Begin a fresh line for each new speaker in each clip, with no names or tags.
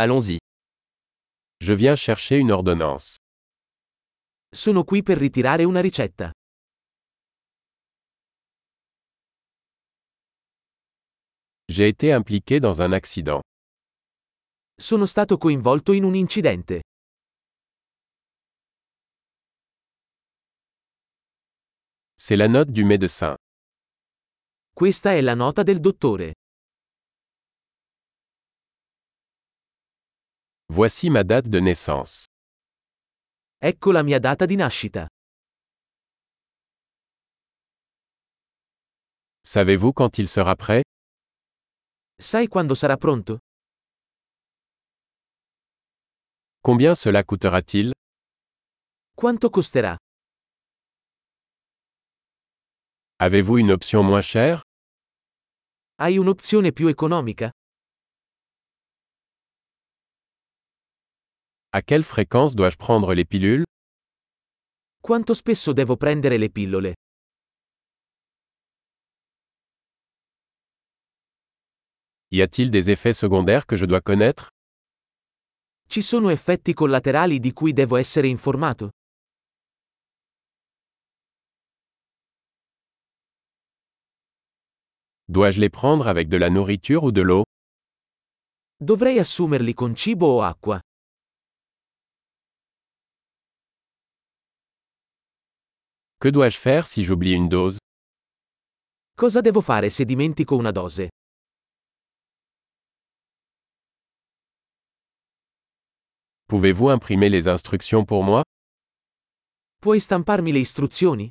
Allons-y.
Je viens chercher une ordonnance.
Sono qui per ritirare una ricetta.
J'ai été impliqué dans un accident.
Sono stato coinvolto in un incidente.
C'est la note du médecin.
Questa è la nota del dottore.
Voici ma date de naissance.
Ecco la mia data di nascita.
Savez-vous quand il sera prêt?
Sai quando sarà pronto?
Combien cela coûtera-t-il?
Quanto costerà?
Avez-vous une option moins chère?
Hai un'opzione più economica?
À quelle fréquence dois-je prendre les pilules?
Quanto spesso devo prendere le pillole?
Y a-t-il des effets secondaires que je dois connaître?
Ci sono effetti collaterali di cui devo essere informato?
Dois-je les prendre avec de la nourriture ou de l'eau?
Dovrei assumerli con cibo o acqua?
Que dois-je faire si j'oublie une dose?
Cosa devo fare se dimentico una dose?
Pouvez-vous imprimer les instructions pour moi?
Puoi stamparmi le istruzioni?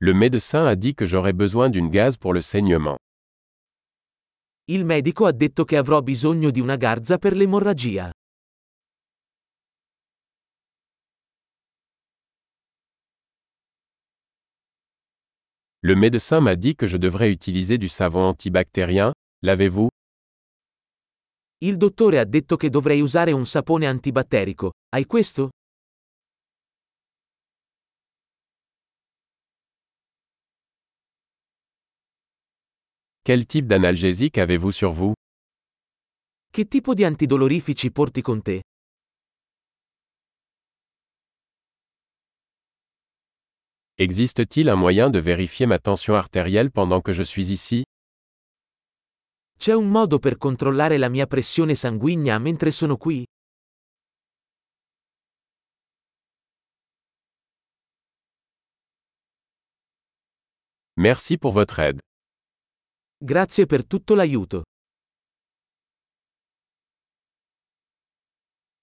Le médecin a dit que j'aurais besoin d'une gaz pour le saignement.
Il medico ha detto che avrò bisogno di una garza per l'emorragia.
Le médecin m'a dit que je devrais utiliser du savon antibactérien, l'avez-vous?
Il dottore ha detto che dovrei usare un sapone antibatterico. Hai questo?
Quel type d'analgésique avez-vous sur vous?
Che tipo di antidolorifici porti con te?
Existe-t-il un moyen de vérifier ma tension artérielle pendant que je suis ici?
C'è un modo per controllare la mia pressione sanguigna mentre sono qui?
Merci pour votre aide.
Grazie per tutto l'aiuto.